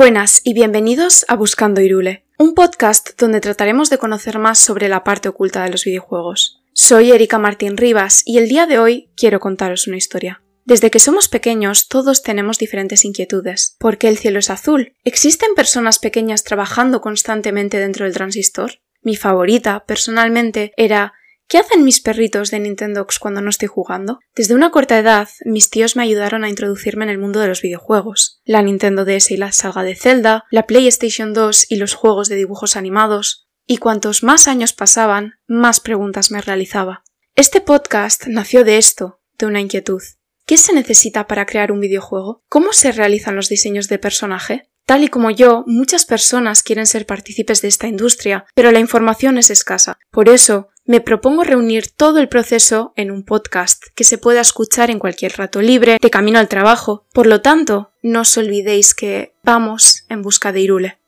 Buenas y bienvenidos a Buscando Irule, un podcast donde trataremos de conocer más sobre la parte oculta de los videojuegos. Soy Erika Martín Rivas y el día de hoy quiero contaros una historia. Desde que somos pequeños todos tenemos diferentes inquietudes. ¿Por qué el cielo es azul? ¿Existen personas pequeñas trabajando constantemente dentro del transistor? Mi favorita, personalmente, era ¿Qué hacen mis perritos de Nintendox cuando no estoy jugando? Desde una corta edad, mis tíos me ayudaron a introducirme en el mundo de los videojuegos. La Nintendo DS y la saga de Zelda, la PlayStation 2 y los juegos de dibujos animados. Y cuantos más años pasaban, más preguntas me realizaba. Este podcast nació de esto, de una inquietud. ¿Qué se necesita para crear un videojuego? ¿Cómo se realizan los diseños de personaje? Tal y como yo, muchas personas quieren ser partícipes de esta industria, pero la información es escasa. Por eso, me propongo reunir todo el proceso en un podcast que se pueda escuchar en cualquier rato libre, de camino al trabajo. Por lo tanto, no os olvidéis que vamos en busca de Irule.